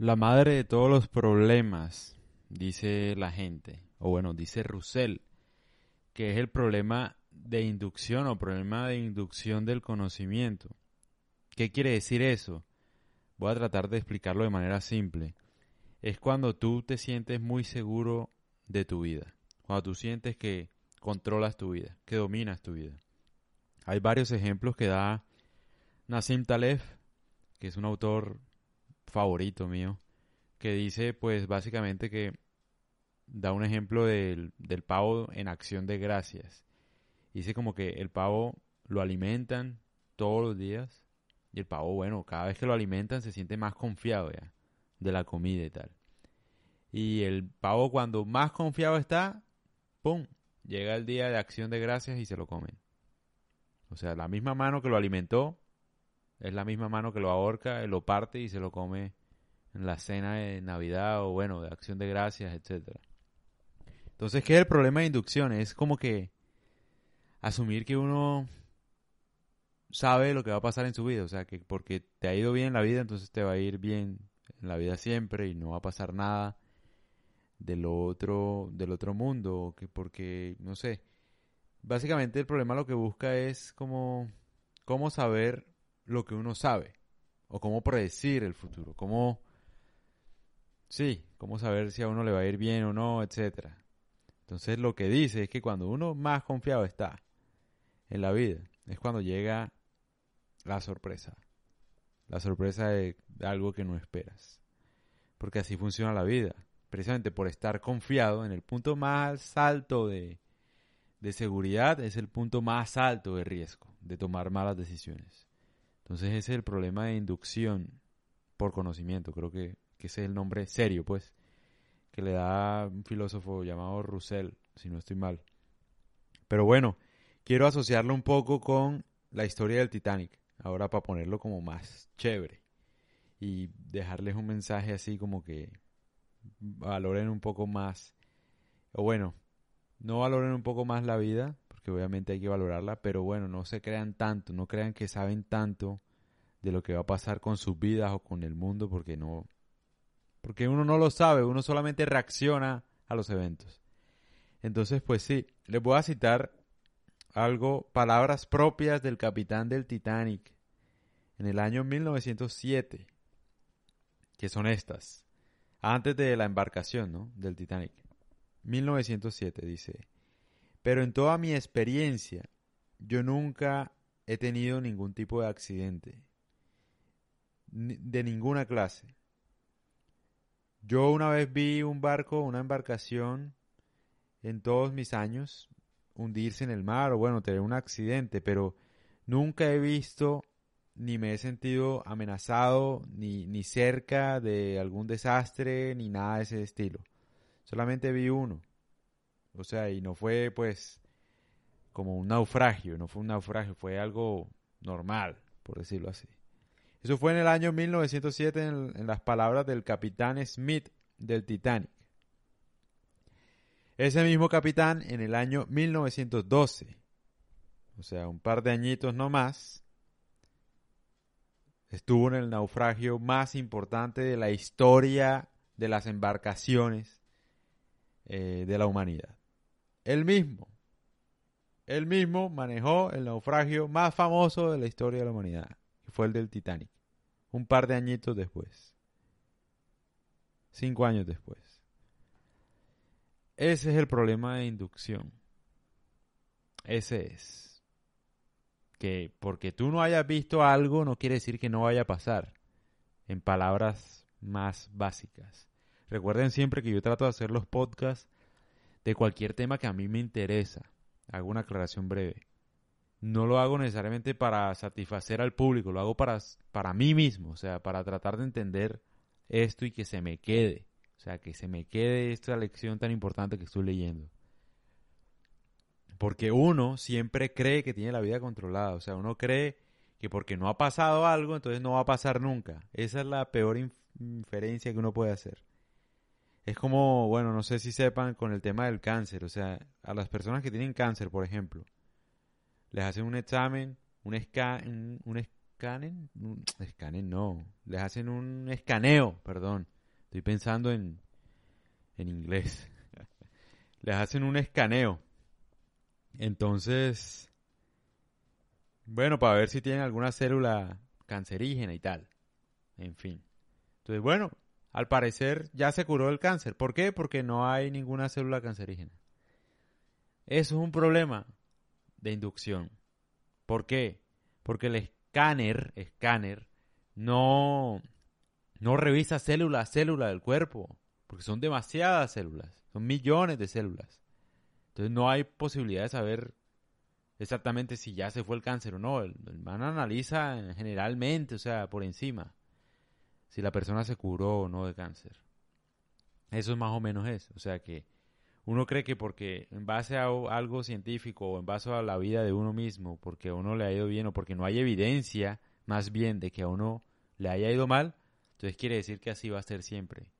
La madre de todos los problemas, dice la gente, o bueno, dice Russell, que es el problema de inducción o problema de inducción del conocimiento. ¿Qué quiere decir eso? Voy a tratar de explicarlo de manera simple. Es cuando tú te sientes muy seguro de tu vida, cuando tú sientes que controlas tu vida, que dominas tu vida. Hay varios ejemplos que da Nassim Taleb, que es un autor favorito mío, que dice pues básicamente que da un ejemplo del, del pavo en acción de gracias. Dice como que el pavo lo alimentan todos los días y el pavo, bueno, cada vez que lo alimentan se siente más confiado ya de la comida y tal. Y el pavo cuando más confiado está, ¡pum! Llega el día de acción de gracias y se lo comen. O sea, la misma mano que lo alimentó es la misma mano que lo ahorca, lo parte y se lo come en la cena de Navidad o bueno, de acción de gracias, etcétera. Entonces, ¿qué es el problema de inducción? Es como que asumir que uno sabe lo que va a pasar en su vida, o sea, que porque te ha ido bien en la vida, entonces te va a ir bien en la vida siempre y no va a pasar nada del otro del otro mundo, que porque no sé. Básicamente el problema lo que busca es como cómo saber lo que uno sabe o cómo predecir el futuro, cómo sí, cómo saber si a uno le va a ir bien o no, etcétera. Entonces lo que dice es que cuando uno más confiado está en la vida, es cuando llega la sorpresa. La sorpresa de algo que no esperas. Porque así funciona la vida. Precisamente por estar confiado en el punto más alto de, de seguridad, es el punto más alto de riesgo de tomar malas decisiones. Entonces ese es el problema de inducción por conocimiento. Creo que, que ese es el nombre serio, pues, que le da un filósofo llamado Russell, si no estoy mal. Pero bueno, quiero asociarlo un poco con la historia del Titanic, ahora para ponerlo como más chévere y dejarles un mensaje así como que valoren un poco más, o bueno, no valoren un poco más la vida, porque obviamente hay que valorarla, pero bueno, no se crean tanto, no crean que saben tanto de lo que va a pasar con sus vidas o con el mundo, porque no, porque uno no lo sabe, uno solamente reacciona a los eventos. Entonces, pues sí, les voy a citar algo, palabras propias del capitán del Titanic en el año 1907, que son estas, antes de la embarcación ¿no? del Titanic. 1907 dice, pero en toda mi experiencia yo nunca he tenido ningún tipo de accidente, de ninguna clase. Yo una vez vi un barco, una embarcación, en todos mis años, hundirse en el mar o bueno, tener un accidente, pero nunca he visto ni me he sentido amenazado ni, ni cerca de algún desastre ni nada de ese estilo. Solamente vi uno. O sea, y no fue pues como un naufragio, no fue un naufragio, fue algo normal, por decirlo así. Eso fue en el año 1907 en, las palabras del capitán Smith del Titanic. Ese mismo capitán en el año 1912, o sea, un par de añitos no más, estuvo en el naufragio más importante de la historia de las embarcaciones eh, de la humanidad. Él mismo, él mismo manejó el naufragio más famoso de la historia de la humanidad, fue el del Titanic, un par de añitos después, cinco años después. Ese es el problema de inducción. Ese es. Que porque tú no hayas visto algo no quiere decir que no vaya a pasar. En palabras más básicas. Recuerden siempre que yo trato de hacer los podcasts de cualquier tema que a mí me interesa. Hago una aclaración breve. No lo hago necesariamente para satisfacer al público, lo hago para, para mí mismo, o sea, para tratar de entender esto y que se me quede. O sea, que se me quede esta lección tan importante que estoy leyendo. Porque uno siempre cree que tiene la vida controlada. O sea, uno cree que porque no ha pasado algo, entonces no va a pasar nunca. Esa es la peor inferencia que uno puede hacer. Es como, bueno, no sé si sepan con el tema del cáncer. O sea, a las personas que tienen cáncer, por ejemplo, les hacen un examen, un, escanen, un escanen no, les hacen un escaneo, perdón, estoy pensando en, en inglés, les hacen un escaneo. Entonces, bueno, para ver si tienen alguna célula cancerígena y tal. En fin. Entonces, bueno, al parecer ya se curó el cáncer. ¿Por qué? Porque no hay ninguna célula cancerígena. Eso es un problema de inducción. ¿Por qué? Porque el escáner, escáner, no, no revisa célula a célula del cuerpo. Porque son demasiadas células. Son millones de células. Entonces no hay posibilidad de saber exactamente si ya se fue el cáncer o no. El, man analiza generalmente, o sea, por encima, si la persona se curó o no de cáncer. Eso es más o menos eso. O sea que uno cree que porque en base a algo científico o en base a la vida de uno mismo, porque a uno le ha ido bien o porque no hay evidencia más bien de que a uno le haya ido mal, entonces quiere decir que así va a ser siempre.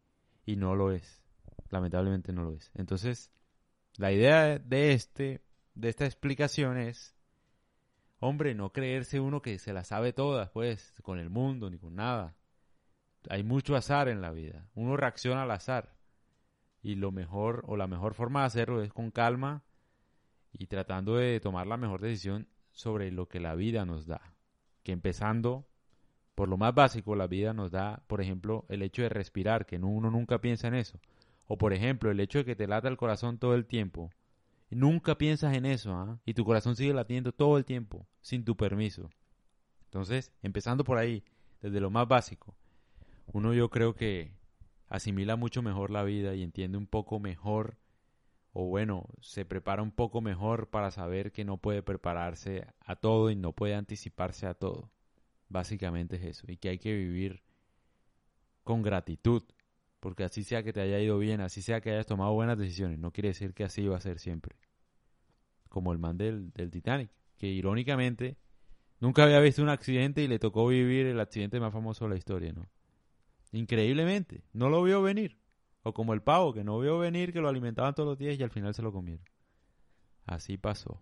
Y no lo es. Lamentablemente no lo es. Entonces, la idea de este de esta explicación es, hombre, no creerse uno que se la sabe todas, pues, con el mundo ni con nada. Hay mucho azar en la vida. Uno reacciona al azar. Y lo mejor, o la mejor forma de hacerlo es con calma y tratando de tomar la mejor decisión sobre lo que la vida nos da. Que empezando por lo más básico, la vida nos da, por ejemplo, el hecho de respirar, que uno nunca piensa en eso. O por ejemplo, el hecho de que te lata el corazón todo el tiempo Nunca piensas en eso, ¿ah? Y tu corazón sigue latiendo todo el tiempo, sin tu permiso. Entonces, empezando por ahí, desde lo más básico, uno yo creo que asimila mucho mejor la vida y entiende un poco mejor, o bueno, se prepara un poco mejor para saber que no puede prepararse a todo y no puede anticiparse a todo. Básicamente es eso, y que hay que vivir con gratitud porque así sea que te haya ido bien, así sea que hayas tomado buenas decisiones, no quiere decir que así va a ser siempre. Como el man del, del Titanic, que irónicamente nunca había visto un accidente y le tocó vivir el accidente más famoso de la historia, ¿no? Increíblemente, no lo vio venir. O como el pavo, que no vio venir que lo alimentaban todos los días y al final se lo comieron. Así pasó.